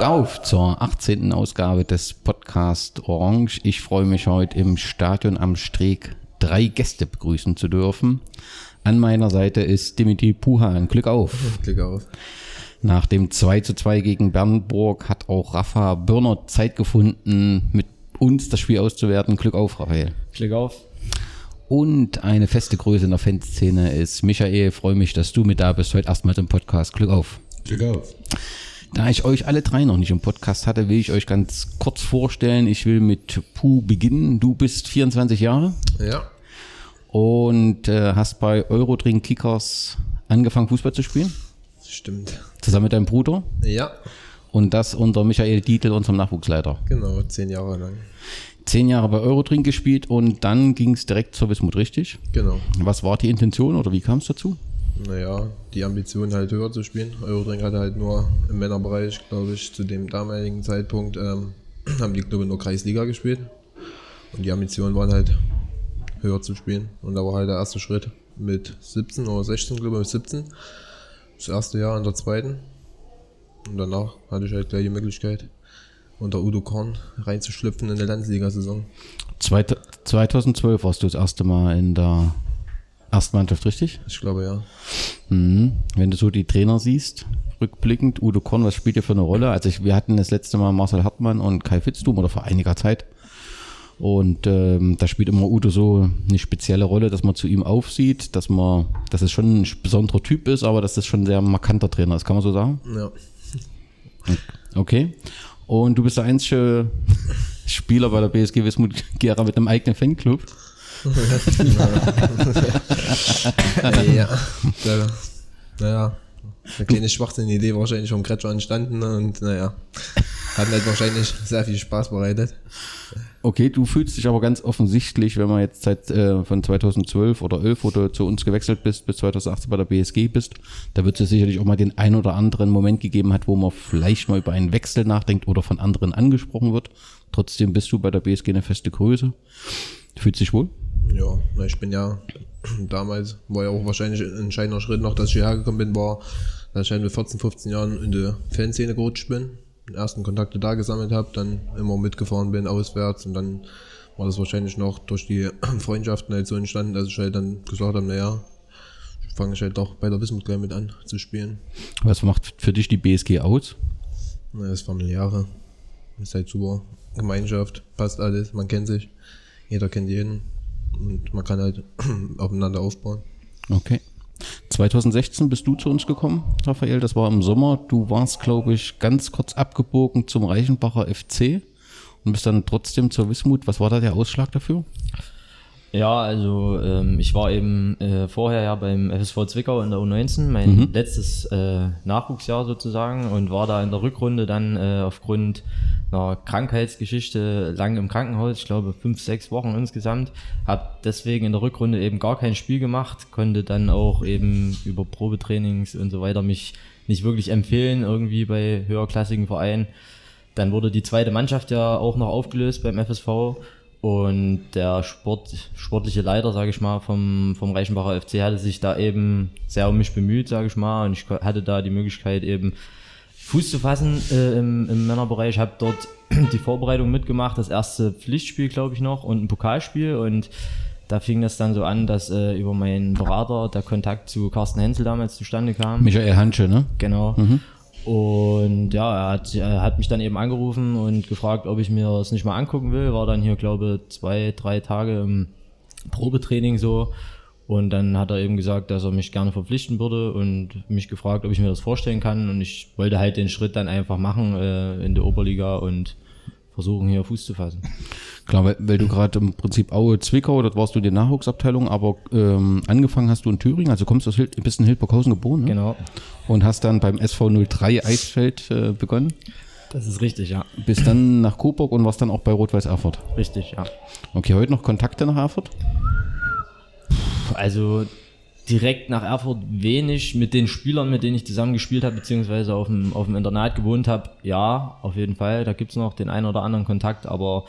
Glück auf zur 18. Ausgabe des Podcast Orange. Ich freue mich heute im Stadion am Streeck drei Gäste begrüßen zu dürfen. An meiner Seite ist Dimitri Puhan. Glück auf. Glück auf. Nach dem 2 zu 2 gegen Bernburg hat auch Rafa Birner Zeit gefunden, mit uns das Spiel auszuwerten. Glück auf, Raphael. Glück auf. Und eine feste Größe in der Fanszene ist Michael. Freue mich, dass du mit da bist. Heute erstmals im Podcast. Glück auf. Glück auf. Da ich euch alle drei noch nicht im Podcast hatte, will ich euch ganz kurz vorstellen. Ich will mit Puh beginnen. Du bist 24 Jahre Ja, und äh, hast bei Eurodrink Kickers angefangen, Fußball zu spielen. stimmt. Zusammen mit deinem Bruder. Ja, Und das unter Michael Dietl, unserem Nachwuchsleiter. genau, zehn Jahre lang. Zehn Jahre bei Eurodrink gespielt und dann ging es direkt zur Wismut, richtig? Genau. Was war die Intention oder wie kam es dazu? Naja, die Ambition halt höher zu spielen. Eurodring hatte halt nur im Männerbereich, glaube ich, zu dem damaligen Zeitpunkt, ähm, haben die Clubs nur Kreisliga gespielt. Und die Ambitionen waren halt höher zu spielen. Und da war halt der erste Schritt mit 17 oder 16, glaube ich, mit 17. Das erste Jahr in der zweiten. Und danach hatte ich halt gleich die Möglichkeit, unter Udo Korn reinzuschlüpfen in der Landesliga-Saison. Zweit 2012 warst du das erste Mal in der Erstmannschaft, richtig? Ich glaube ja. Mhm. Wenn du so die Trainer siehst, rückblickend, Udo Korn, was spielt ihr für eine Rolle? Also ich, wir hatten das letzte Mal Marcel Hartmann und Kai Fitztum oder vor einiger Zeit. Und ähm, da spielt immer Udo so eine spezielle Rolle, dass man zu ihm aufsieht, dass man, dass es schon ein besonderer Typ ist, aber dass das schon ein sehr markanter Trainer ist, kann man so sagen? Ja. Okay. Und du bist der einzige Spieler bei der BSG Wismut Gera mit einem eigenen Fanclub. Ja. Da, naja, eine kleine schwachsinnige Idee wahrscheinlich vom Kretscher entstanden und naja, hat halt wahrscheinlich sehr viel Spaß bereitet. Okay, du fühlst dich aber ganz offensichtlich, wenn man jetzt seit äh, von 2012 oder 11, wo du zu uns gewechselt bist, bis 2018 bei der BSG bist, da wird es sicherlich auch mal den ein oder anderen Moment gegeben hat, wo man vielleicht mal über einen Wechsel nachdenkt oder von anderen angesprochen wird. Trotzdem bist du bei der BSG eine feste Größe. Fühlst dich wohl? Ja, ich bin ja damals, war ja auch wahrscheinlich ein entscheidender Schritt noch, dass ich hierher gekommen bin, war, dass ich halt mit 14, 15 Jahren in der Fanszene gerutscht bin, die ersten Kontakte da gesammelt habe, dann immer mitgefahren bin auswärts und dann war das wahrscheinlich noch durch die Freundschaften halt so entstanden, dass ich halt dann gesagt habe, naja, fange ich halt doch bei der Wismut gleich mit an zu spielen. Was macht für dich die BSG aus? Na, das familiäre. Ist halt super. Gemeinschaft, passt alles, man kennt sich. Jeder kennt jeden. Und man kann halt aufeinander aufbauen. Okay. 2016 bist du zu uns gekommen, Raphael. Das war im Sommer. Du warst, glaube ich, ganz kurz abgebogen zum Reichenbacher FC und bist dann trotzdem zur Wismut. Was war da der Ausschlag dafür? Ja, also ähm, ich war eben äh, vorher ja beim FSV Zwickau in der U19, mein letztes äh, Nachwuchsjahr sozusagen und war da in der Rückrunde dann äh, aufgrund einer Krankheitsgeschichte lang im Krankenhaus, ich glaube fünf, sechs Wochen insgesamt, habe deswegen in der Rückrunde eben gar kein Spiel gemacht, konnte dann auch eben über Probetrainings und so weiter mich nicht wirklich empfehlen irgendwie bei höherklassigen Vereinen. Dann wurde die zweite Mannschaft ja auch noch aufgelöst beim FSV und der Sport, sportliche Leiter, sage ich mal, vom, vom Reichenbacher FC hatte sich da eben sehr um mich bemüht, sage ich mal. Und ich hatte da die Möglichkeit eben Fuß zu fassen äh, im, im Männerbereich. Habe dort die Vorbereitung mitgemacht, das erste Pflichtspiel, glaube ich, noch und ein Pokalspiel. Und da fing das dann so an, dass äh, über meinen Berater der Kontakt zu Carsten Hensel damals zustande kam. Michael Hansche, ne? Genau. Und ja, er hat, er hat mich dann eben angerufen und gefragt, ob ich mir das nicht mal angucken will. War dann hier, glaube zwei, drei Tage im Probetraining so. Und dann hat er eben gesagt, dass er mich gerne verpflichten würde und mich gefragt, ob ich mir das vorstellen kann. Und ich wollte halt den Schritt dann einfach machen äh, in der Oberliga und versuchen hier Fuß zu fassen. Klar, weil, weil du gerade im Prinzip Aue Zwickau, dort warst du in der Nachwuchsabteilung, aber ähm, angefangen hast du in Thüringen, also kommst du aus Hild, bist in Hildburghausen geboren, ne? Genau. Und hast dann beim SV 03 Eisfeld äh, begonnen, Das ist richtig, ja. bist dann nach Coburg und warst dann auch bei Rot-Weiß Erfurt. Richtig, ja. Okay, heute noch Kontakte nach Erfurt? Also direkt nach Erfurt wenig mit den Spielern, mit denen ich zusammen gespielt habe, beziehungsweise auf dem, auf dem Internat gewohnt habe. Ja, auf jeden Fall. Da gibt's noch den einen oder anderen Kontakt, aber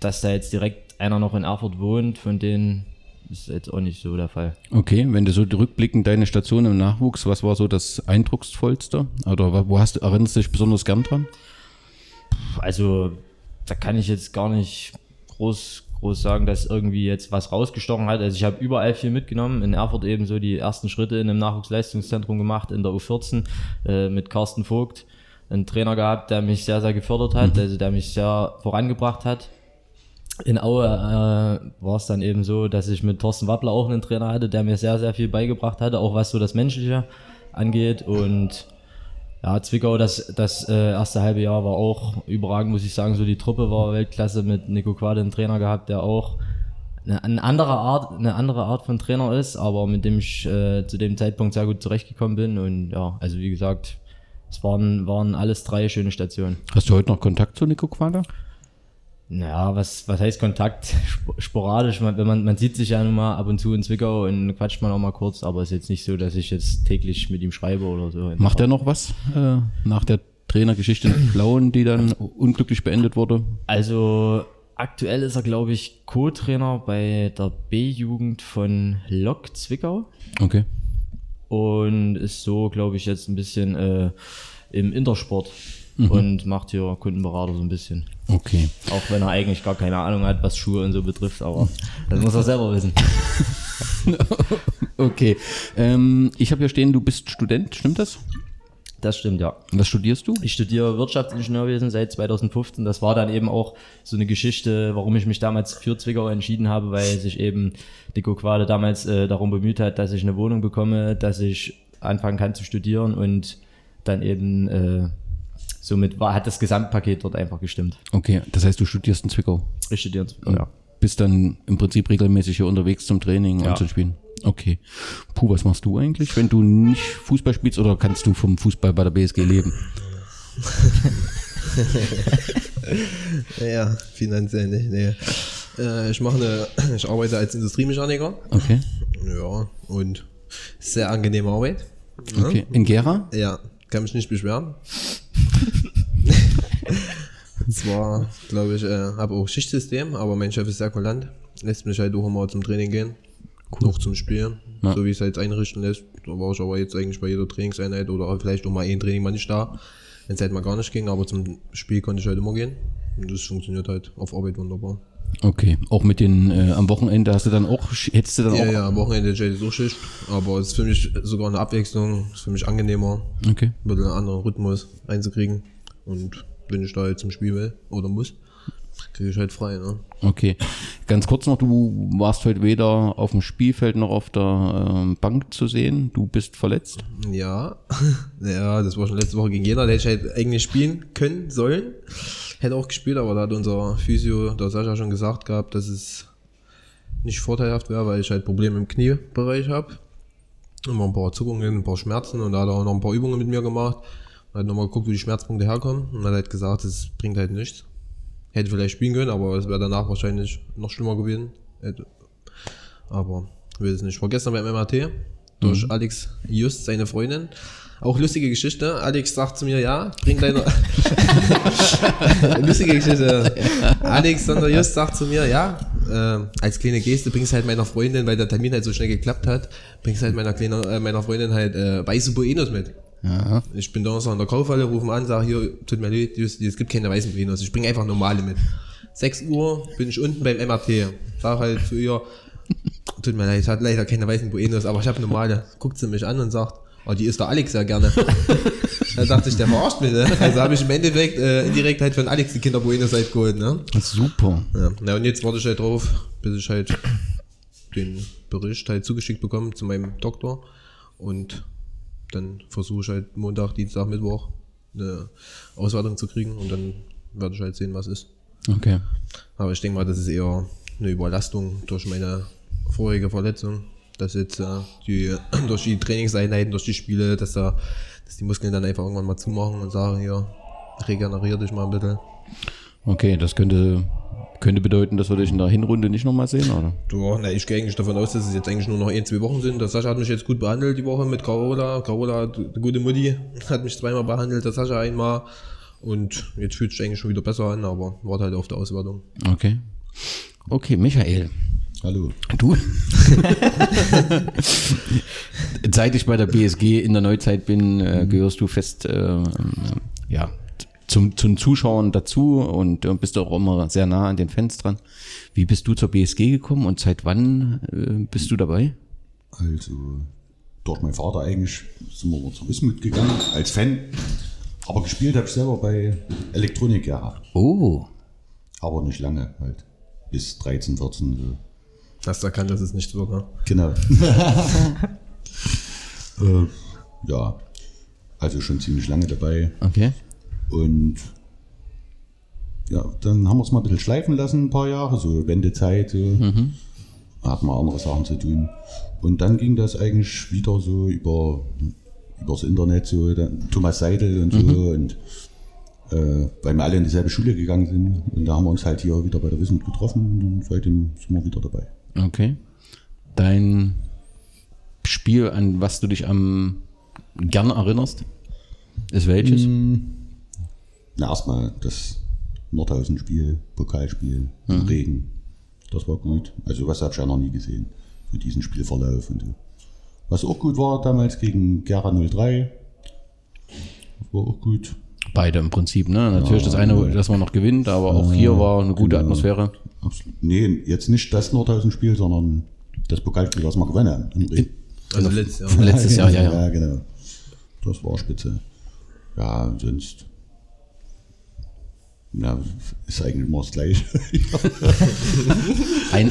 dass da jetzt direkt einer noch in Erfurt wohnt, von denen ist jetzt auch nicht so der Fall. Okay, wenn du so rückblickend deine Station im Nachwuchs, was war so das eindrucksvollste? Oder wo hast du, erinnerst du dich besonders gern dran? Also, da kann ich jetzt gar nicht groß, groß sagen, dass irgendwie jetzt was rausgestochen hat. Also ich habe überall viel mitgenommen. In Erfurt eben so die ersten Schritte in einem Nachwuchsleistungszentrum gemacht, in der U14 äh, mit Carsten Vogt. Einen Trainer gehabt, der mich sehr, sehr gefördert hat, also der mich sehr vorangebracht hat. In Aue äh, war es dann eben so, dass ich mit Thorsten Wappler auch einen Trainer hatte, der mir sehr, sehr viel beigebracht hatte, auch was so das Menschliche angeht. Und ja, Zwickau, das, das äh, erste halbe Jahr war auch überragend, muss ich sagen. So die Truppe war Weltklasse mit Nico Quade, einen Trainer gehabt, der auch eine, eine andere Art, eine andere Art von Trainer ist, aber mit dem ich äh, zu dem Zeitpunkt sehr gut zurechtgekommen bin. Und ja, also wie gesagt, es waren, waren alles drei schöne Stationen. Hast du heute noch Kontakt zu Nico Quader? Naja, was, was heißt Kontakt? Sp- Sporadisch, man, wenn man, man sieht sich ja nun mal ab und zu in Zwickau und quatscht man auch mal kurz, aber es ist jetzt nicht so, dass ich jetzt täglich mit ihm schreibe oder so. Macht er noch was äh, nach der Trainergeschichte in Plauen, die dann unglücklich beendet wurde? Also aktuell ist er, glaube ich, Co-Trainer bei der B-Jugend von Lok Zwickau Okay. und ist so, glaube ich, jetzt ein bisschen äh, im Intersport und macht hier Kundenberater so ein bisschen. Okay. Auch wenn er eigentlich gar keine Ahnung hat, was Schuhe und so betrifft, aber das muss er selber wissen. Okay. Ähm, ich habe hier stehen, du bist Student, stimmt das? Das stimmt, ja. Was studierst du? Ich studiere Wirtschaftsingenieurwesen seit 2015. Das war dann eben auch so eine Geschichte, warum ich mich damals für Zwickau entschieden habe, weil sich eben Nico Quade damals äh, darum bemüht hat, dass ich eine Wohnung bekomme, dass ich anfangen kann zu studieren und dann eben äh, somit war, hat das Gesamtpaket dort einfach gestimmt. Okay, das heißt, du studierst in Zwickau. Ich studiere in Zwickau, ja. Bist dann im Prinzip regelmäßig hier unterwegs zum Training Ja. und zum Spielen. Okay. Puh, was machst du eigentlich, wenn du nicht Fußball spielst oder kannst du vom Fußball bei der BSG leben? Ja, finanziell nicht. Nee. Äh, ich mache eine, ich arbeite als Industriemechaniker. Okay. Ja, und sehr angenehme Arbeit. Ne? Okay. In Gera? Ja, kann mich nicht beschweren. Zwar, glaube ich, äh, habe auch Schichtsystem, aber mein Chef ist sehr kulant. Lässt mich halt auch immer zum Training gehen. Auch zum Spielen. Ja. So wie es halt einrichten lässt. Da war ich aber jetzt eigentlich bei jeder Trainingseinheit oder vielleicht auch mal ein Training mal nicht da. Wenn es halt mal gar nicht ging, aber zum Spiel konnte ich halt immer gehen. Und das funktioniert halt auf Arbeit wunderbar. Okay. Auch mit den, äh, am Wochenende hast du dann auch, hättest du dann Ja, auch? ja, am Wochenende ist so Schicht. Aber es ist für mich sogar eine Abwechslung. Es ist für mich angenehmer. Okay. ein bisschen einen anderen Rhythmus einzukriegen. Und wenn ich da jetzt zum Spiel will oder muss, kriege ich halt frei. Ne? Okay. Ganz kurz noch, du warst heute weder auf dem Spielfeld noch auf der ähm, Bank zu sehen. Du bist verletzt. Ja, ja, das war schon letzte Woche gegen Jena. Da hätte ich halt eigentlich spielen können sollen. Hätte auch gespielt, aber da hat unser Physio, der Sascha, schon gesagt gehabt, dass es nicht vorteilhaft wäre, weil ich halt Probleme im Kniebereich habe. Immer ein paar Zuckungen, ein paar Schmerzen und da hat er auch noch ein paar Übungen mit mir gemacht. Und hat nochmal geguckt, wo die Schmerzpunkte herkommen und hat halt gesagt, es bringt halt nichts. Hätte vielleicht spielen können, aber es wäre danach wahrscheinlich noch schlimmer gewesen. Aber will es nicht. Ich war gestern beim MRT durch Alex Just, seine Freundin. Auch lustige Geschichte. Alex sagt zu mir, ja, bring deine. lustige Geschichte. Alexander Just sagt zu mir, ja, äh, als kleine Geste bringst halt meiner Freundin, weil der Termin halt so schnell geklappt hat, bringst halt meiner, kleinen, äh, meiner Freundin halt äh, weiße Buenos mit. Ja. Ich bin Donnerstag in der Kaufhalle, rufen an, sag hier, tut mir leid, es gibt keine weißen Buenos, ich bringe einfach normale mit. 6 Uhr bin ich unten beim MRT. Sag halt zu ihr, tut mir leid, ich hatte leider keine weißen Buenos, aber ich habe normale. Guckt sie mich an und sagt, oh, die isst der Alex ja gerne. da dachte ich, der verarscht mich, ne? Also habe ich im Endeffekt äh, indirekt halt von Alex die Kinder Buenos halt geholt, ne? Super. Ja. Na und jetzt warte ich halt drauf, bis ich halt den Bericht halt zugeschickt bekomme zu meinem Doktor und dann versuche ich halt Montag, Dienstag, Mittwoch eine Auswertung zu kriegen und dann werde ich halt sehen, was ist. Okay. Aber ich denke mal, das ist eher eine Überlastung durch meine vorherige Verletzung, dass jetzt äh, die durch die Trainingseinheiten, durch die Spiele, dass da dass die Muskeln dann einfach irgendwann mal zumachen und sagen, hier, regenerier dich mal ein bisschen. Okay, das könnte, könnte bedeuten, dass wir dich in der Hinrunde nicht nochmal sehen, oder? Ja, na, ich gehe eigentlich davon aus, dass es jetzt eigentlich nur noch ein, zwei Wochen sind. Der Sascha hat mich jetzt gut behandelt die Woche mit Carola. Carola, die gute Mutti, hat mich zweimal behandelt, der Sascha einmal. Und jetzt fühlt sich eigentlich schon wieder besser an, aber warte halt auf die Auswertung. Okay. Okay, Michael. Hallo. Du? Seit ich bei der BSG in der Neuzeit bin, äh, gehörst du fest äh, ja, zum, zum Zuschauern dazu und äh, bist auch immer sehr nah an den Fans dran. Wie bist du zur BSG gekommen und seit wann äh, bist du dabei? Also durch meinen Vater eigentlich sind wir zur Wismut gegangen als Fan. Aber gespielt habe ich selber bei Elektronik ja. Oh, Aber nicht lange halt. Bis 13, 14 so. Hast erkannt, dass es nicht wird, ne? Genau. äh, ja, also schon ziemlich lange dabei. okay. Und ja, dann haben wir es mal ein bisschen schleifen lassen, ein paar Jahre, so Wendezeit, so. Hatten wir andere Sachen zu tun. Und dann ging das eigentlich wieder so über übers Internet, so dann Thomas Seidel und so. Und äh, weil wir alle in dieselbe Schule gegangen sind. Und da haben wir uns halt hier wieder bei der Wismut getroffen und seitdem sind wir wieder dabei. Okay. Dein Spiel, an was du dich am gern erinnerst, ist welches? Na, erstmal das Nordhausen-Spiel, Pokalspiel, im Regen. Das war gut. Also was habe ich ja noch nie gesehen. So diesen Spielverlauf und so. Was auch gut war damals gegen Gera 03. Das war auch gut. Beide im Prinzip, ne? Natürlich das eine, dass man noch gewinnt, aber auch hier war eine gute genau. Atmosphäre. Absolut. Nee, jetzt nicht das Nordhausen-Spiel, sondern das Pokalspiel, was wir gewonnen haben. Im Regen. Also letztes Jahr. Letztes Jahr, ja, ja. Ja, genau. Das war spitze. Ja, sonst. Ja, ist eigentlich immer das Gleiche. Ein,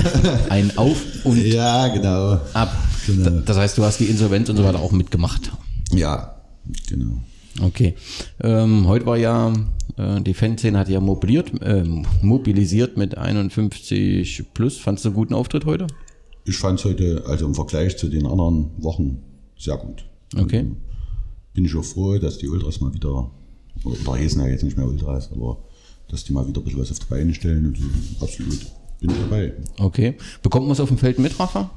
ein Auf und ja, genau. ab. Genau. Das heißt, du hast die Insolvenz und so weiter auch mitgemacht. Ja, genau. Okay. Ähm, heute war ja, äh, die Fanszene hat ja mobiliert, äh, mobilisiert mit 51 plus. Fandest du einen guten Auftritt heute? Ich fand es heute, also im Vergleich zu den anderen Wochen, sehr gut. Okay. Also bin ich auch froh, dass die Ultras mal wieder, oder heißen ja jetzt nicht mehr Ultras, aber dass die mal wieder ein bisschen was auf die Beine stellen und so. Absolut. Bin ich dabei. Okay. Bekommt man es auf dem Feld mit, Rafa?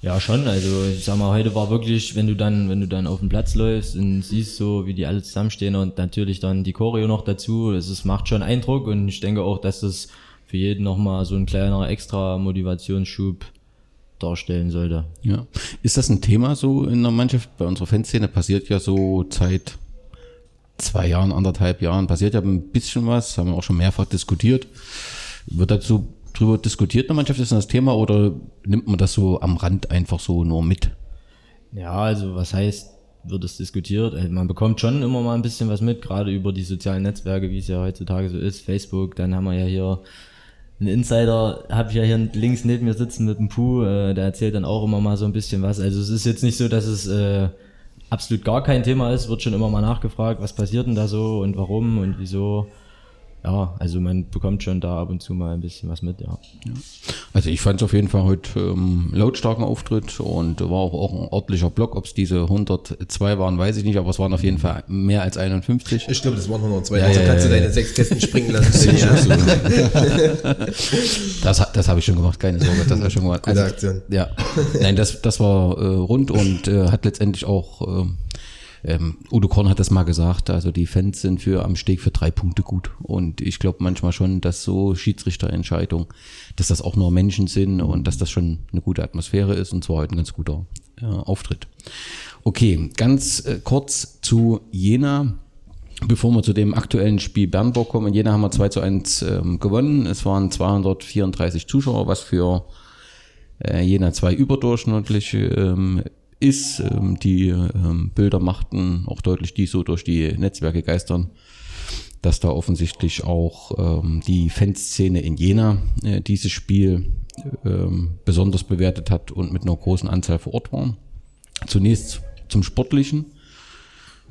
Ja, schon. Also ich sag mal, heute war wirklich, wenn du dann, wenn du dann auf den Platz läufst und siehst so, wie die alle zusammenstehen und natürlich dann die Choreo noch dazu, das ist, macht schon Eindruck und ich denke auch, dass das für jeden nochmal so ein kleiner extra Motivationsschub darstellen sollte. Ja. Ist das ein Thema so in der Mannschaft? Bei unserer Fanszene passiert ja so seit zwei Jahren, anderthalb Jahren, passiert ja ein bisschen was, haben wir auch schon mehrfach diskutiert. Wird dazu drüber diskutiert in der Mannschaft, ist das Thema oder nimmt man das so am Rand einfach so nur mit? Ja, also was heißt, wird es diskutiert? Also man bekommt schon immer mal ein bisschen was mit, gerade über die sozialen Netzwerke, wie es ja heutzutage so ist, Facebook, dann haben wir ja hier einen Insider, habe ich ja hier links neben mir sitzen mit dem Puh, äh, der erzählt dann auch immer mal so ein bisschen was. Also es ist jetzt nicht so, dass es äh, absolut gar kein Thema ist, wird schon immer mal nachgefragt, was passiert denn da so und warum und wieso. Ja, also man bekommt schon da ab und zu mal ein bisschen was mit, ja. Also ich fand es auf jeden Fall heute ähm, lautstarken Auftritt und war auch, auch ein ordentlicher Block. Ob es diese 102 waren, weiß ich nicht, aber es waren auf jeden Fall mehr als 51. Ich glaube, das waren 102. Ja, also ja, kannst ja, du ja. deine sechs Kästen springen lassen. ja. Das, das habe ich schon gemacht, keine Sorge. Das habe ich schon gemacht. Gute Aktion. Ja, nein, das, das war äh, rund und äh, hat letztendlich auch, ähm, ähm, Udo Korn hat das mal gesagt, also die Fans sind für am Steg für drei Punkte gut. Und ich glaube manchmal schon, dass so Schiedsrichterentscheidungen, dass das auch nur Menschen sind und dass das schon eine gute Atmosphäre ist und zwar heute ein ganz guter äh, Auftritt. Okay, ganz äh, kurz zu Jena. Bevor wir zu dem aktuellen Spiel Bernburg kommen, in Jena haben wir 2 zu 1 ähm, gewonnen. Es waren 234 Zuschauer, was für äh, Jena 2 überdurchschnittlich ähm, ist. Ähm, die ähm, Bilder machten auch deutlich, die so durch die Netzwerke geistern, dass da offensichtlich auch ähm, die Fanszene in Jena äh, dieses Spiel ähm, besonders bewertet hat und mit einer großen Anzahl vor Ort waren. Zunächst zum Sportlichen.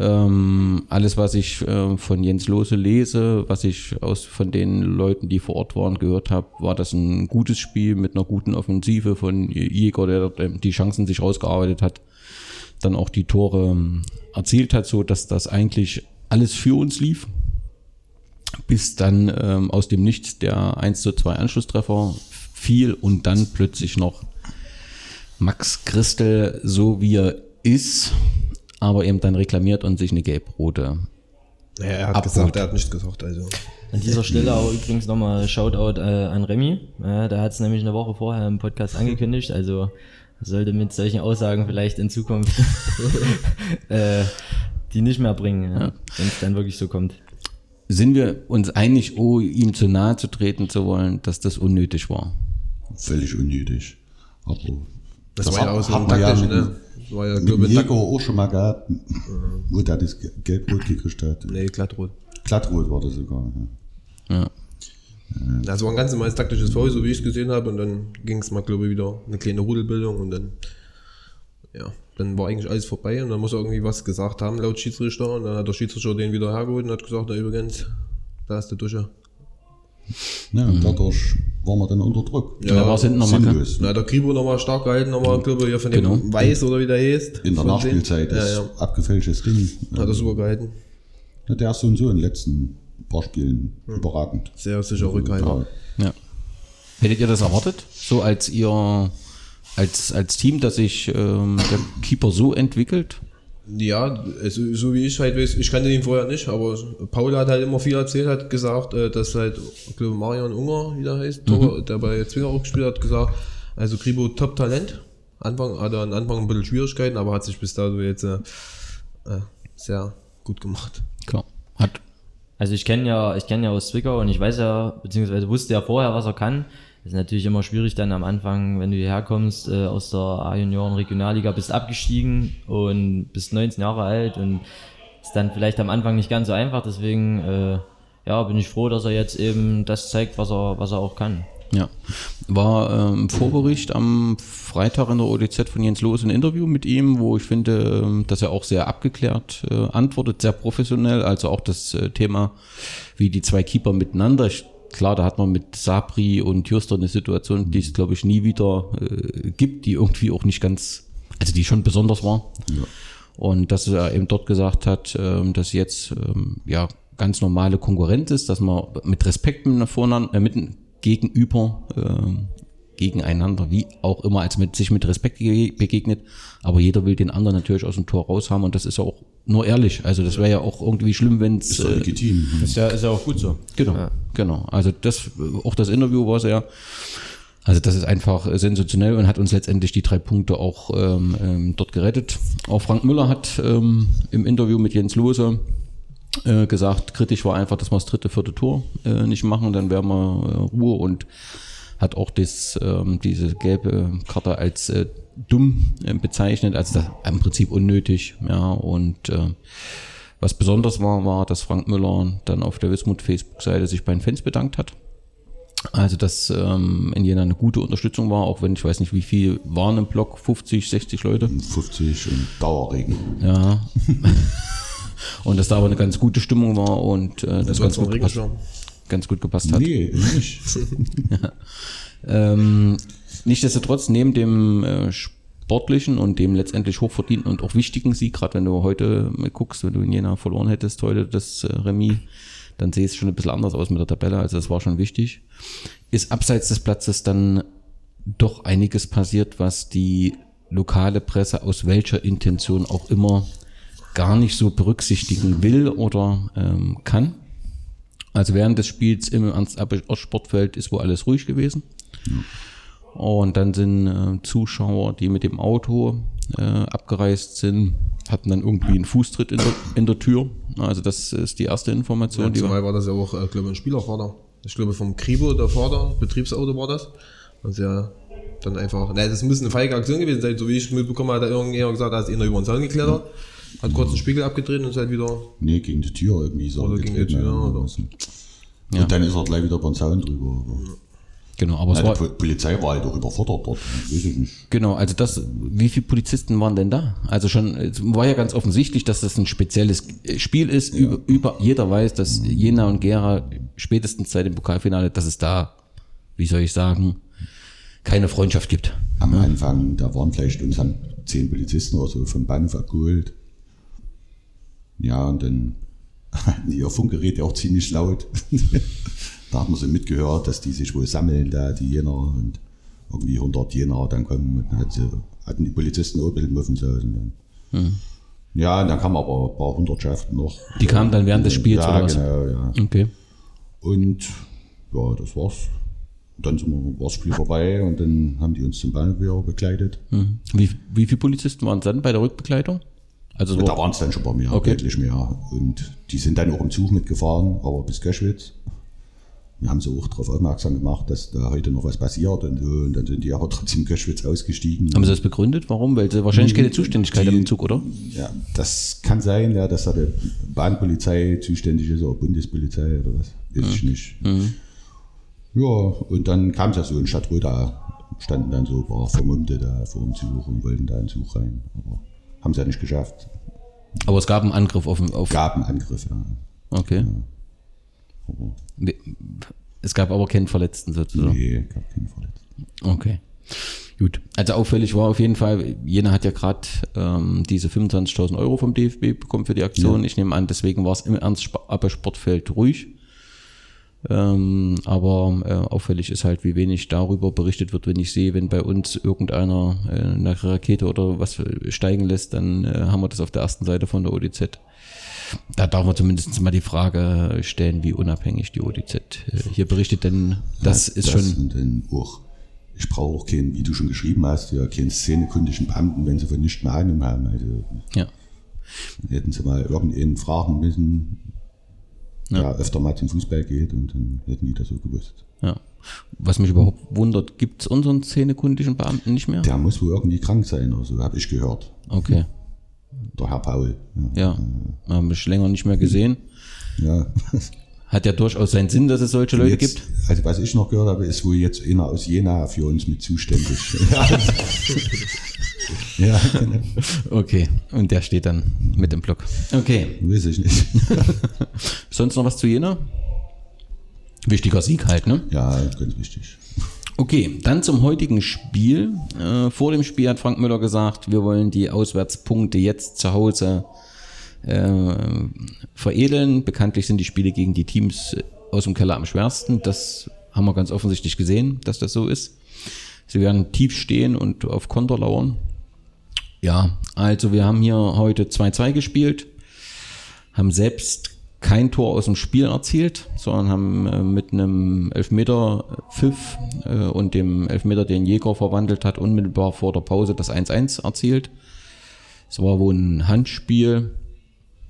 Ähm, alles, was ich äh, von Jens Lose lese, was ich aus von den Leuten, die vor Ort waren, gehört habe, war das ein gutes Spiel mit einer guten Offensive von Jäger, der die Chancen sich rausgearbeitet hat, dann auch die Tore ähm, erzielt hat, so dass das eigentlich alles für uns lief. Bis dann ähm, aus dem Nichts der 1 zu 2 Anschlusstreffer fiel und dann plötzlich noch Max Christel, so wie er ist, aber eben dann reklamiert und sich eine gelb-rote Naja, er hat Abholt. gesagt, er hat nicht gesagt. Also. An dieser Stelle auch übrigens nochmal Shoutout äh, an Remy. Ja, der hat es nämlich eine Woche vorher im Podcast angekündigt. Also sollte mit solchen Aussagen vielleicht in Zukunft äh, die nicht mehr bringen, ja, wenn es dann wirklich so kommt. Sind wir uns einig, oh, ihm zu nahe zu treten zu wollen, dass das unnötig war? Völlig unnötig. Aber Das, war ja auch so hat taktisch, ne? Das war ja, mit glaube ich, auch schon mal gehabt, wo der das Gelb-Rot gekriegt hat. Nee, glattrot. Glattrot war das sogar. Ja. Ja. Das war ein ganz normales taktisches Foul, so wie ich es gesehen habe. Und dann ging es mal, glaube ich, wieder eine kleine Rudelbildung. Und dann, ja, dann war eigentlich alles vorbei. Und dann muss er irgendwie was gesagt haben, laut Schiedsrichter. Und dann hat der Schiedsrichter den wieder hergeholt und hat gesagt, na übrigens, da ist der Dusche. Ja, und dadurch waren wir dann unter Druck. Ja, da war es hinten nochmal. Sinnlos. Na, der Kribo nochmal stark gehalten, nochmal, glaube ich, hier von dem Genau. Weiß oder wie der heißt. In der Nachspielzeit ist Ja, ja. abgefälschtes Ding. Hat er super gehalten. Ja, der ist so und so in den letzten paar Spielen überragend. Sehr sicher Rückhalter. Ja. Ja. Hättet ihr das erwartet? So als ihr, als, als Team, dass sich ähm, der Keeper so entwickelt? Ja, also, so wie ich halt weiß, ich kannte ihn vorher nicht, aber Paul hat halt immer viel erzählt, hat gesagt, äh, dass halt, ich glaube, Marian Unger, wie der heißt, Torwart, der bei Zwinger auch gespielt hat, gesagt, also Kribo Top-Talent. Anfang hat er am Anfang ein bisschen Schwierigkeiten, aber hat sich bis dato jetzt äh, äh, sehr gut gemacht. Klar. Hat, Also ich kenne ja, ich kenne ja aus Zwickau und ich weiß ja, beziehungsweise wusste ja vorher, was er kann. Ist natürlich immer schwierig dann am Anfang, wenn du hierher kommst äh, aus der A-Junioren Regionalliga, bist abgestiegen und bist 19 Jahre alt und ist dann vielleicht am Anfang nicht ganz so einfach. Deswegen äh, ja, bin ich froh, dass er jetzt eben das zeigt, was er, was er auch kann. ja. War ähm, Vorbericht am Freitag in der ODZ von Jens Loos ein Interview mit ihm, wo ich finde, ähm, dass er auch sehr abgeklärt äh, antwortet, sehr professionell. Also auch das äh, Thema, wie die zwei Keeper miteinander. Klar, da hat man mit Sabri und Juster eine Situation, die es, glaube ich, nie wieder äh, gibt, die irgendwie auch nicht ganz, also die schon besonders war. Und dass er eben dort gesagt hat, ähm, dass jetzt ähm, ja ganz normale Konkurrenz ist, dass man mit Respekt mit voneinander, äh, mit gegenüber ähm, gegeneinander, wie auch immer, als mit sich mit Respekt ge- begegnet, aber jeder will den anderen natürlich aus dem Tor raus haben und das ist ja auch nur ehrlich. Also das wäre ja auch irgendwie schlimm, wenn es Ist ja legitim. Ist ja, ist ja auch gut so. Genau, genau. Also das, auch das Interview war sehr, also das ist einfach sensationell und hat uns letztendlich die drei Punkte auch ähm, ähm, dort gerettet. Auch Frank Müller hat ähm, im Interview mit Jens Lose äh, gesagt, kritisch war einfach, dass wir das dritte, vierte Tor äh, nicht machen, dann wären wir äh, Ruhe und hat auch das, ähm, diese gelbe Karte als äh, dumm äh, bezeichnet, also das, im Prinzip unnötig, ja, und äh, was besonders war, war, dass Frank Müller dann auf der Wismut Facebook-Seite sich bei den Fans bedankt hat. Also, dass ähm, in Jena eine gute Unterstützung war, auch wenn ich weiß nicht, wie viel waren im Block, 50, 60 Leute. 50 und Dauerregen. Ja. und dass da aber eine ganz gute Stimmung war und äh, das, ganz gut, gepasst, ganz gut gepasst hat. Nee, nicht. Ähm, nichtsdestotrotz, neben dem äh, sportlichen und dem letztendlich hochverdienten und auch wichtigen Sieg, gerade wenn du heute mal guckst, wenn du in Jena verloren hättest, heute das äh, Remis, dann sähe es schon ein bisschen anders aus mit der Tabelle, also das war schon wichtig. Ist abseits des Platzes dann doch einiges passiert, was die lokale Presse aus welcher Intention auch immer gar nicht so berücksichtigen will oder ähm, kann. Also während des Spiels im Ernst-Abbe-Sportfeld ist wohl alles ruhig gewesen. Und dann sind äh, Zuschauer, die mit dem Auto äh, abgereist sind, hatten dann irgendwie einen Fußtritt in der, in der Tür. Also das ist die erste Information, Ja, die wir zumal war das ja auch, äh, glaube ich, ein Spielervater. Ich glaube, vom Kribo, der Vater, Betriebsauto war das. Und ja dann einfach, nein, das muss eine feige Aktion gewesen sein, so wie ich mitbekommen habe, hat da irgendjemand gesagt, da ist einer über den Zaun geklettert, hat kurz den Spiegel abgedreht und ist halt wieder, Nee, gegen die Tür irgendwie so. Oder gegen die Tür, ja. oder? Ja. Und dann ist er gleich wieder beim Zaun drüber. Genau, aber es Ja, die war, Po- Polizei war halt auch überfordert dort. Weiß ich nicht. Genau, also das, wie viele Polizisten waren denn da? Also schon, es war ja ganz offensichtlich, dass das ein spezielles Spiel ist. Über, über, jeder weiß, dass Jena und Gera spätestens seit dem Pokalfinale, dass es da, wie soll ich sagen, keine Freundschaft gibt. Am Anfang, da waren vielleicht uns haben zehn Polizisten oder so vom Bahnhof abgeholt. Ja, und dann hatten die ihr Funkgerät ja auch ziemlich laut. da hat man so mitgehört, dass die sich wohl sammeln, da die Jener und irgendwie 100 Jener dann kommen. Und dann hat sie, hatten die Polizisten auch ein bisschen Muffensausen dann. Ja, und dann kamen aber ein paar Hundertschaften noch. Die kamen dann während des Spiels ja, oder was? genau, ja. Okay. Und ja, das war's. dann sind wir, war das Spiel vorbei und dann haben die uns zum Bahnhof wieder begleitet. Mhm. Wie, wie viele Polizisten waren es dann bei der Rückbegleitung? Also so, Da waren es dann schon ein paar mehr, Okay. deutlich mehr. Und die sind dann auch im Zug mitgefahren, aber bis Göschwitz. Wir haben sie auch darauf aufmerksam gemacht, dass da heute noch was passiert und so. Und dann sind die aber trotzdem Göschwitz ausgestiegen. haben sie das begründet? Warum? Weil sie wahrscheinlich keine Zuständigkeit haben im Zug, oder? Ja, das kann sein, ja, dass da die Bahnpolizei zuständig ist oder Bundespolizei oder was, weiß ich nicht. Ja, und dann kam es ja so in Stadtrö, da standen dann so ein paar Vermummte da vor dem Zug und wollten da in den Zug rein. Aber haben sie ja nicht geschafft. Aber es gab einen Angriff auf, auf Gab einen Angriff, ja. okay. Aber Wie- Es gab aber keinen Verletzten sozusagen. nee, gab keinen Verletzten. Okay. Gut. Also auffällig war auf jeden Fall, Jena hat ja gerade ähm, diese 25.000 Euro vom DFB bekommen für die Aktion. Ich nehme an, deswegen war es im Ernst Sp- Sportfeld ruhig. Ähm, aber äh, auffällig ist halt, wie wenig darüber berichtet wird, wenn ich sehe, wenn bei uns irgendeiner äh, eine Rakete oder was steigen lässt, dann äh, haben wir das auf der ersten Seite von der ODZ. Da darf man zumindest mal die Frage stellen, wie unabhängig die ODZ äh, hier berichtet, denn das Ja, ist schon. Und dann auch, ich brauche auch keinen, wie du schon geschrieben hast, ja, keinen szenekundigen Beamten, wenn sie von nichts mehr Ahnung haben. Also Ja. hätten sie mal irgendeinen fragen müssen, der öfter mal zum Fußball geht und dann hätten die das so gewusst. Ja. Was mich überhaupt wundert, gibt es unseren szenekundigen Beamten nicht mehr? Der muss wohl irgendwie krank sein oder so, habe ich gehört. Okay. Der Herr Paul. Ja. Haben mich länger nicht mehr gesehen. Ja. ja. Hat ja durchaus seinen Sinn, dass es solche Leute Jetzt, gibt. also was ich noch gehört habe, ist wohl jetzt einer aus Jena für uns mit zuständig. ja, genau. Okay. Und der steht dann mit im Block. Okay. weiß ich nicht. Sonst noch was zu Jena? Wichtiger Sieg halt, ne? Ja, ganz wichtig. Okay, dann zum heutigen Spiel. Äh, vor dem Spiel hat Frank Müller gesagt, wir wollen die Auswärtspunkte jetzt zu Hause äh, veredeln. Bekanntlich sind die Spiele gegen die Teams aus dem Keller am schwersten. Das haben wir ganz offensichtlich gesehen, dass das so ist. Sie werden tief stehen und auf Konter lauern. Ja, also wir haben hier heute 2-2 gespielt, haben selbst kein Tor aus dem Spiel erzielt, sondern haben äh, mit einem Elfmeter Pfiff äh, und dem Elfmeter, den Jäger verwandelt hat, unmittelbar vor der Pause das 1-1 erzielt. Es war wohl ein Handspiel.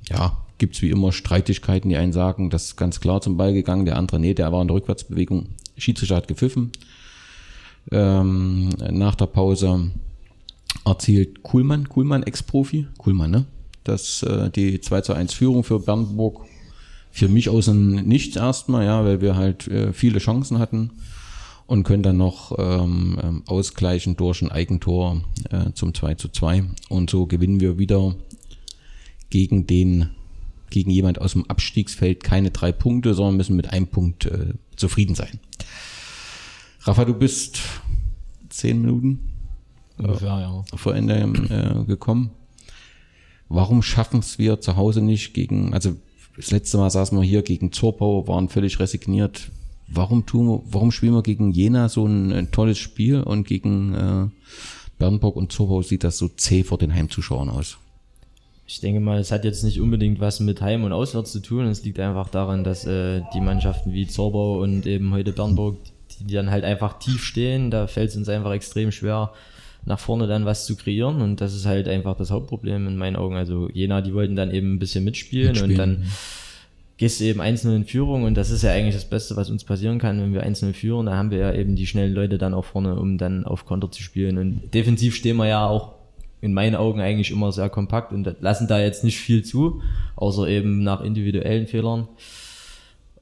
Ja, gibt's wie immer Streitigkeiten. Die einen sagen, das ist ganz klar zum Ball gegangen, der andere, nee, der war in der Rückwärtsbewegung. Schiedsrichter hat gepfiffen. Ähm, nach der Pause erzielt Kuhlmann, Kuhlmann Ex-Profi, Kuhlmann, ne? Das, äh, die 2 zu 1 Führung für Bernburg. Für mich aus dem Nichts erstmal, ja, weil wir halt äh, viele Chancen hatten und können dann noch ähm, ähm, ausgleichen durch ein Eigentor äh, zum 2 zu 2. Und so gewinnen wir wieder gegen den, gegen jemand aus dem Abstiegsfeld keine drei Punkte, sondern müssen mit einem Punkt äh, zufrieden sein. Rafa, du bist zehn Minuten Ungefähr, ja. vor Ende äh, gekommen. Warum schaffen es wir zu Hause nicht gegen, also das letzte Mal saßen wir hier gegen Zorpau, waren völlig resigniert. Warum tun wir, warum spielen wir gegen Jena so ein, ein tolles Spiel und gegen äh, Bernburg und Zorpau sieht das so zäh vor den Heimzuschauern aus? Ich denke mal, es hat jetzt nicht unbedingt was mit Heim- und Auswärts zu tun. Es liegt einfach daran, dass äh, die Mannschaften wie Zorbau und eben heute Bernburg, die, die dann halt einfach tief stehen, da fällt es uns einfach extrem schwer, nach vorne dann was zu kreieren. Und das ist halt einfach das Hauptproblem in meinen Augen. Also Jena, die wollten dann eben ein bisschen mitspielen, Mitspielen, und dann gehst du eben einzeln in Führung und das ist ja eigentlich das Beste, was uns passieren kann, wenn wir einzeln führen. Da haben wir ja eben die schnellen Leute dann auch vorne, um dann auf Konter zu spielen. Und defensiv stehen wir ja auch in meinen Augen eigentlich immer sehr kompakt und lassen da jetzt nicht viel zu, außer eben nach individuellen Fehlern.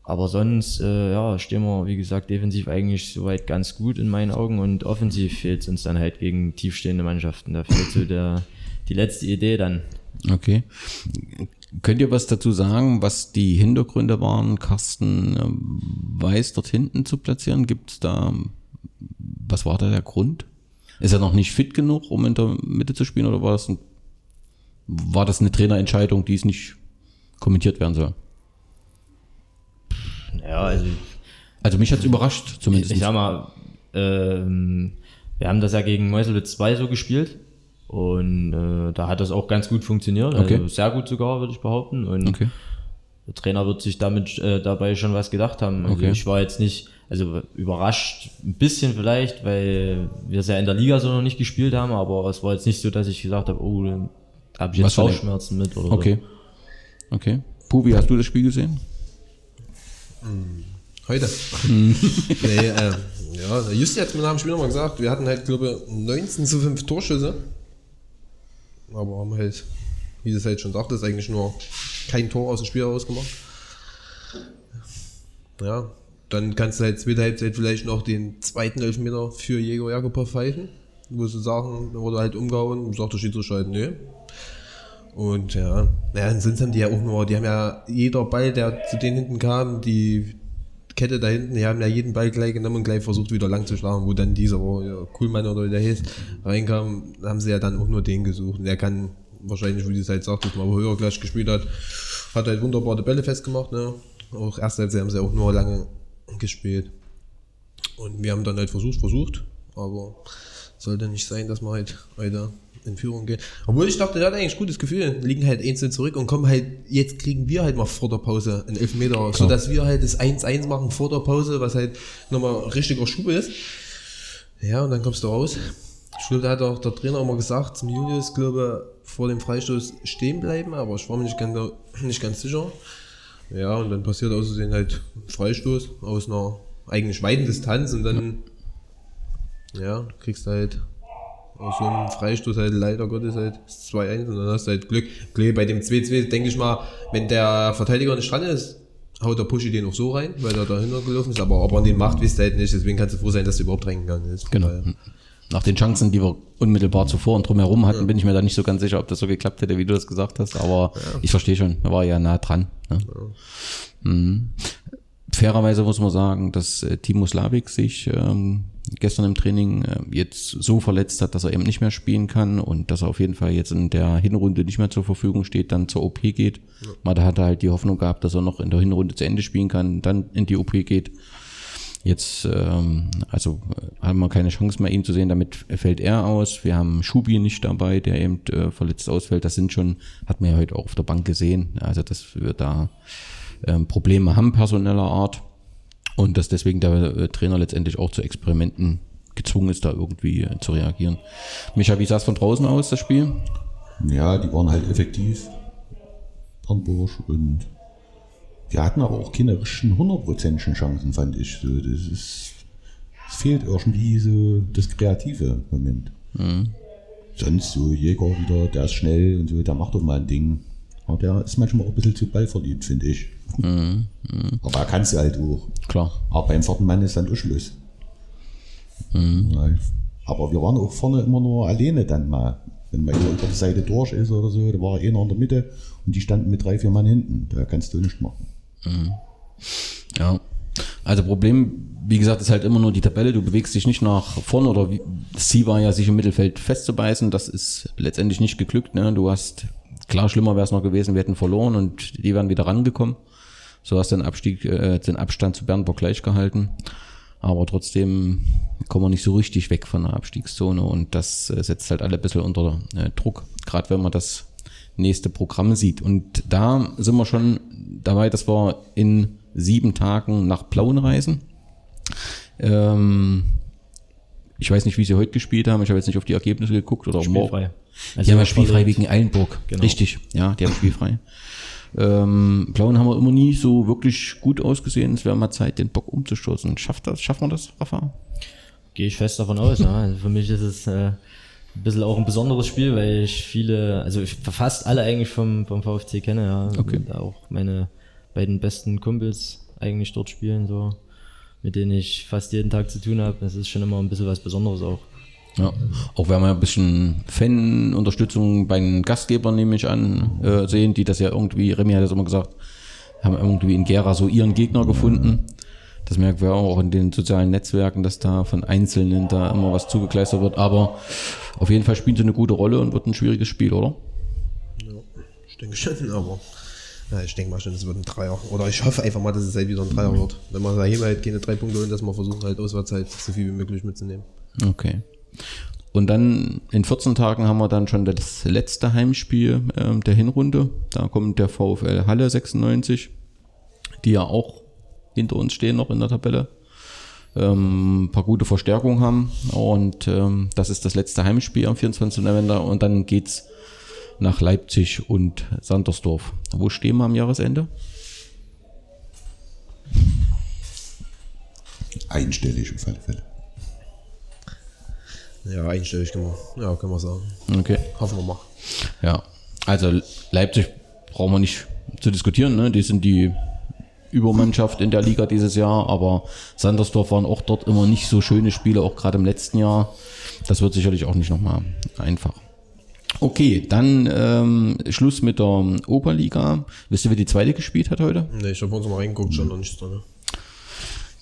Aber sonst, äh, ja, stehen wir, wie gesagt, defensiv eigentlich soweit ganz gut in meinen Augen und offensiv fehlt es uns dann halt gegen tiefstehende Mannschaften. Da fehlt so der, die letzte Idee dann. Okay. Könnt ihr was dazu sagen, was die Hintergründe waren, Carsten ähm, Weiß dort hinten zu platzieren? Gibt es da, was war da der Grund? Ist er noch nicht fit genug, um in der Mitte zu spielen oder war das, ein, war das eine Trainerentscheidung, die es nicht kommentiert werden soll? Ja, also Also mich hat's überrascht, zumindest. ich sag mal, ähm, wir haben das ja gegen Meuselwitz 2 so gespielt und äh, da hat das auch ganz gut funktioniert, Okay. also sehr gut sogar, würde ich behaupten. Und okay. der Trainer wird sich damit äh, dabei schon was gedacht haben. Also Okay. ich war jetzt nicht, also überrascht ein bisschen vielleicht, weil wir es ja in der Liga so noch nicht gespielt haben, aber es war jetzt nicht so, dass ich gesagt habe, oh, habe ich Was jetzt eine- Bauchschmerzen mit oder Okay. Okay. Pubi, hast du das Spiel gesehen? Heute. nee, äh, ja, der Justi hat mir nach dem Spiel nochmal gesagt, wir hatten halt, glaube ich, 19 zu 5 Torschüsse. Aber haben halt, wie du es halt schon sagtest, eigentlich nur kein Tor aus dem Spiel herausgemacht. Ja, dann kannst du halt zweite Halbzeit vielleicht noch den zweiten Elfmeter für Jäger Jakob pfeifen. Wo sie sagen, da wurde halt umgehauen und sagt der Schiedsrichter halt, nee. Und ja, naja, sonst haben die ja auch nur, die haben ja jeder Ball, der zu denen hinten kam, die Kette da hinten, die haben ja jeden Ball gleich genommen und gleich versucht wieder lang zu schlagen, wo dann dieser ja, Kuhlmann oder wie der hieß, reinkam, haben sie ja dann auch nur den gesucht. Und der kann wahrscheinlich, wie du es halt sagtest, mal höher gleich gespielt hat, hat halt wunderbar die Bälle festgemacht, ne? Auch erst Halbzeit haben sie auch nur lange gespielt. Und wir haben dann halt versucht, versucht, aber sollte nicht sein, dass wir halt heute in Führung gehen. Obwohl ich dachte, der hat eigentlich ein gutes Gefühl. Liegen halt einzeln zurück und kommen halt, jetzt kriegen wir halt mal vor der Pause einen Elfmeter, sodass wir halt das 1-1 machen vor der Pause, was halt nochmal richtiger Schub ist. Ja, und dann kommst du raus. Ich glaube, da hat auch der Trainer immer gesagt, zum Julius, glaube vor dem Freistoß stehen bleiben, aber ich war mir nicht ganz, nicht ganz sicher. Ja, und dann passiert außerdem halt Freistoß aus einer eigentlich weiten Distanz und dann, ja, kriegst du halt so einem Freistoß halt leider Gottes halt 2-1 und dann hast du halt Glück. Glück bei dem 2-2 denke ich mal, wenn der Verteidiger nicht dran ist, haut der Puschi den auch so rein, weil er dahinter gelaufen ist, aber ob er den macht, wisst ihr halt nicht, deswegen kannst du froh sein, dass du überhaupt reingegangen ist. Genau. Weil- Nach den Chancen, die wir unmittelbar zuvor und drumherum hatten, bin ich mir da nicht so ganz sicher, ob das so geklappt hätte, wie du das gesagt hast. Aber ich verstehe schon, er war ja nah dran. Ne? Mhm. Fairerweise muss man sagen, dass äh, Timo Slavik sich ähm, gestern im Training äh, jetzt so verletzt hat, dass er eben nicht mehr spielen kann und dass er auf jeden Fall jetzt in der Hinrunde nicht mehr zur Verfügung steht, dann zur OP geht. Mal da hat er halt die Hoffnung gehabt, dass er noch in der Hinrunde zu Ende spielen kann, dann in die OP geht. Jetzt, ähm, also äh, haben wir keine Chance mehr, ihn zu sehen. Damit fällt er aus. Wir haben Schubi nicht dabei, der eben äh, verletzt ausfällt. Das sind schon, hat man ja heute auch auf der Bank gesehen. Also, dass wir da ähm, Probleme haben personeller Art und dass deswegen der äh, Trainer letztendlich auch zu Experimenten gezwungen ist, da irgendwie äh, zu reagieren. Micha, wie sah es von draußen aus, das Spiel? Ja, die waren halt effektiv. Bernburg und wir hatten aber auch keine richtigen hundertprozentigen Chancen, fand ich. Das ist, es fehlt irgendwie so das kreative Moment. Sonst so Jäger wieder, der ist schnell und so, der macht doch mal ein Ding. Aber der ist manchmal auch ein bisschen zu ballverliebt, finde ich. Aber er kann es halt auch. Klar. Aber beim vierten Mann ist dann auch Schluss. Ja, Aber wir waren auch vorne immer nur alleine dann mal. Wenn einer über die Seite durch ist oder so, da war einer in der Mitte und die standen mit drei, vier Mann hinten. Da kannst du nichts machen. Ja. Also Problem, wie gesagt, ist halt immer nur die Tabelle. Du bewegst dich nicht nach vorne oder wie, Ziel war ja, sich im Mittelfeld festzubeißen. Das ist letztendlich nicht geglückt. Ne? Du hast, klar, schlimmer wäre es noch gewesen, wir hätten verloren und die wären wieder rangekommen. So hast du den Abstieg, äh, den Abstand zu Bernburg gleich gehalten. Aber trotzdem kommen wir nicht so richtig weg von der Abstiegszone und das äh, setzt halt alle ein bisschen unter äh, Druck, gerade wenn man das nächste Programm sieht. Und da sind wir schon dabei, dass wir in sieben Tagen nach Plauen reisen. Ähm, ich weiß nicht, wie sie heute gespielt haben. Ich habe jetzt nicht auf die Ergebnisse geguckt oder morgen. Spielfrei. die haben ja spielfrei wegen Eilenburg. Genau. Richtig, ja, die haben spielfrei. Ähm, Plauen haben wir immer nie so wirklich gut ausgesehen. Es wäre mal Zeit, den Bock umzustoßen. Schafft das? Schaffen wir das, Rafa? Gehe ich fest davon aus. ja. Also für mich ist es äh, ein bisschen auch ein besonderes Spiel, weil ich viele, also ich fast alle eigentlich vom, vom VfC kenne, ja. Okay. Und auch meine beiden besten Kumpels eigentlich dort spielen, so, mit denen ich fast jeden Tag zu tun habe. Das ist schon immer ein bisschen was Besonderes auch. Ja, auch wenn wir ein bisschen Fan-Unterstützung bei den Gastgebern, nehme ich an, äh, sehen, die das ja irgendwie, Remy hat das immer gesagt, haben irgendwie in Gera so ihren Gegner gefunden. Das merken wir auch in den sozialen Netzwerken, dass da von Einzelnen da immer was zugekleistert wird. Aber auf jeden Fall spielen sie eine gute Rolle und wird ein schwieriges Spiel, oder? Ja, ich denke schon, aber ja, ich denke mal schon, es wird ein Dreier. Oder ich hoffe einfach mal, dass es halt wieder ein Dreier wird. Wenn wir da hier halt keine drei Punkte holen, dass wir versuchen halt auswärts halt so viel wie möglich mitzunehmen. Okay. Und dann in 14 Tagen haben wir dann schon das letzte Heimspiel ähm, der Hinrunde. Da kommt der VfL Halle 96 die ja auch hinter uns stehen noch in der Tabelle. Ähm, ein paar gute Verstärkungen haben und ähm, das ist das letzte Heimspiel am 24. November und dann geht's nach Leipzig und Sandersdorf. Wo stehen wir am Jahresende? Einstellig auf alle Fälle. Ja, einstellig wir, ja, können wir sagen. Okay. Hoffen wir mal. Ja, also Leipzig brauchen wir nicht zu diskutieren. Ne? Die sind die Übermannschaft in der Liga dieses Jahr, aber Sandersdorf waren auch dort immer nicht so schöne Spiele, auch gerade im letzten Jahr. Das wird sicherlich auch nicht nochmal einfach. Okay, dann ähm, Schluss mit der Oberliga. Wisst ihr, wer die zweite gespielt hat heute? Ne, ich habe uns mal reingeguckt, schon noch nichts drin.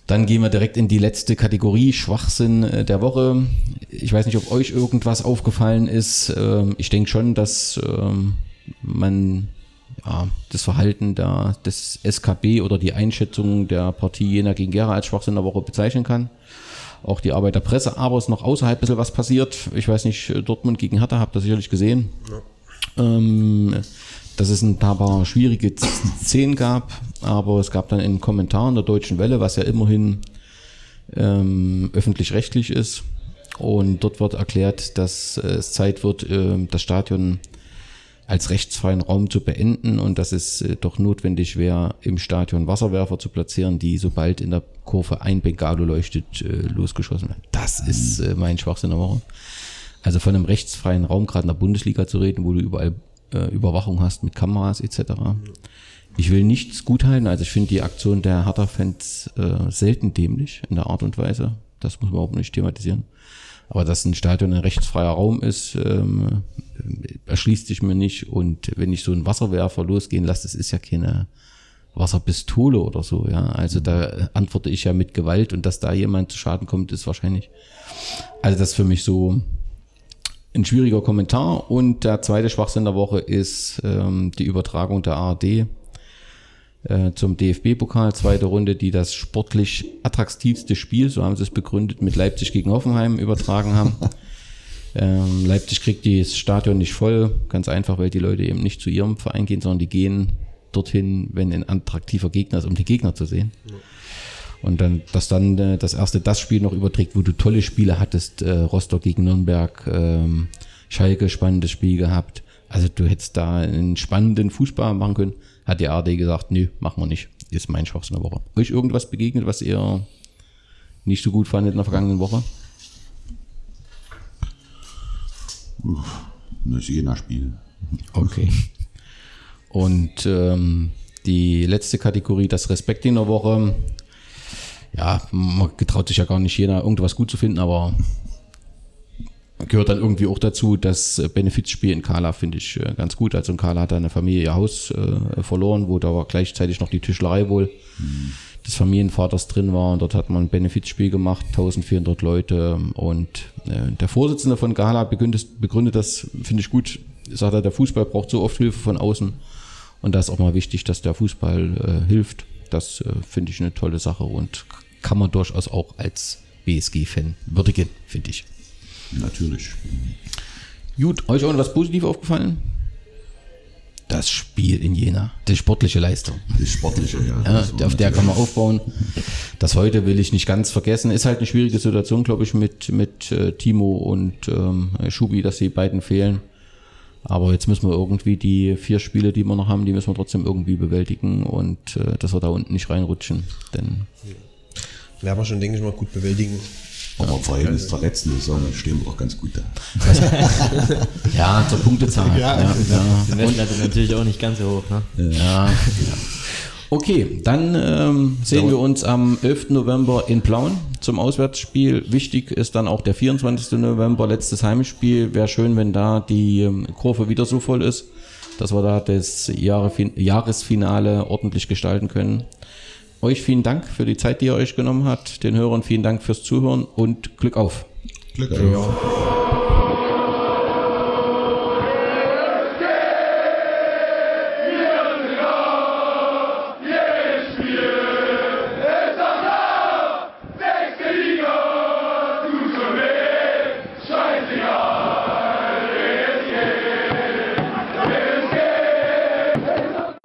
Dann gehen wir direkt in die letzte Kategorie, Schwachsinn äh, der Woche. Ich weiß nicht, ob euch irgendwas aufgefallen ist. Ähm, Ich denke schon, dass ähm, man ja, das Verhalten der, des SKB oder die Einschätzung der Partie Jena gegen Gera als Schwachsinn der Woche bezeichnen kann. Auch die Arbeit der Presse, aber es ist noch außerhalb ein bisschen was passiert. Ich weiß nicht, Dortmund gegen Hertha, habt ihr sicherlich gesehen. Ähm, dass es ein paar schwierige Szenen gab, aber es gab dann einen Kommentar in der Deutschen Welle, was ja immerhin ähm, öffentlich-rechtlich ist. Und dort wird erklärt, dass äh, es Zeit wird, ähm, das Stadion als rechtsfreien Raum zu beenden und dass es äh, doch notwendig wäre, im Stadion Wasserwerfer zu platzieren, die sobald in der Kurve ein Bengalo leuchtet, äh, losgeschossen werden. Das ist äh, mein Schwachsinn der Woche. Also von einem rechtsfreien Raum, gerade in der Bundesliga zu reden, wo du überall Überwachung hast mit Kameras etc. Ich will nichts guthalten, also ich finde die Aktion der Hertha-Fans äh, selten dämlich in der Art und Weise. Das muss man überhaupt nicht thematisieren. Aber dass ein Stadion ein rechtsfreier Raum ist, ähm, erschließt sich mir nicht. Und wenn ich so einen Wasserwerfer losgehen lasse, das ist ja keine Wasserpistole oder so, ja. Also da antworte ich ja mit Gewalt und dass da jemand zu Schaden kommt, ist wahrscheinlich. Also das ist für mich so ein schwieriger Kommentar. Und der zweite Schwachsinn der Woche ist ähm, die Übertragung der ARD äh, zum DFB-Pokal, zweite Runde, die das sportlich attraktivste Spiel, so haben sie es begründet, mit Leipzig gegen Hoffenheim übertragen haben. ähm, Leipzig kriegt das Stadion nicht voll, ganz einfach, weil die Leute eben nicht zu ihrem Verein gehen, sondern die gehen dorthin, wenn ein attraktiver Gegner ist, um die Gegner zu sehen. Und dann, dass dann äh, das erste das Spiel noch überträgt, wo du tolle Spiele hattest, äh, Rostock gegen Nürnberg, ähm, Schalke, spannendes Spiel gehabt. Also du hättest da einen spannenden Fußball machen können. Hat die ARD gesagt, nö, machen wir nicht. Ist mein Schwachsinn der Woche. Euch irgendwas begegnet, was ihr nicht so gut fandet in der vergangenen Woche? Das Jena-Spiel. Okay. Und ähm, die letzte Kategorie, das Respekt in der Woche. Ja, man getraut sich ja gar nicht jeder irgendwas gut zu finden, aber gehört dann irgendwie auch dazu, das äh, Benefizspiel in Kala finde ich äh, ganz gut. Also in Kala hat eine Familie ihr Haus äh, verloren, wo da war gleichzeitig noch die Tischlerei wohl des Familienvaters drin war. Und dort hat man ein Benefizspiel gemacht, 1400 Leute. Und äh, der Vorsitzende von Gala begründet, begründet das, finde ich gut, sagt er, der Fußball braucht so oft Hilfe von außen. Und da ist auch mal wichtig, dass der Fußball äh, hilft. Das äh, finde ich eine tolle Sache und kann man durchaus auch als BSG-Fan würdigen, finde ich. Natürlich. Gut, euch auch noch was positiv aufgefallen? Das Spiel in Jena, die sportliche Leistung. Das Sportliche, ja. Ja, auf der kann man natürlich- aufbauen. Das heute will ich nicht ganz vergessen. Ist halt eine schwierige Situation, glaube ich, mit, mit äh, Timo und ähm, Schubi, dass die beiden fehlen. Aber jetzt müssen wir irgendwie die vier Spiele, die wir noch haben, die müssen wir trotzdem irgendwie bewältigen und äh, dass wir da unten nicht reinrutschen. Denn Werden wir schon, denke ich mal, gut bewältigen. Aber im Verhältnis zur letzten Saison stehen wir doch ganz gut da. ja, zur Punktezahl. ja, ja, Die Messlatte natürlich auch nicht ganz so hoch, ne? Ja. Okay, dann ähm, sehen wir uns am 11. November in Plauen zum Auswärtsspiel. Wichtig ist dann auch der 24. November, letztes Heimspiel. Wäre schön, wenn da die ähm, Kurve wieder so voll ist, dass wir da das Jahresfinale ordentlich gestalten können. Euch vielen Dank für die Zeit, die ihr euch genommen habt. Den Hörern vielen Dank fürs Zuhören und Glück auf. Glück auf.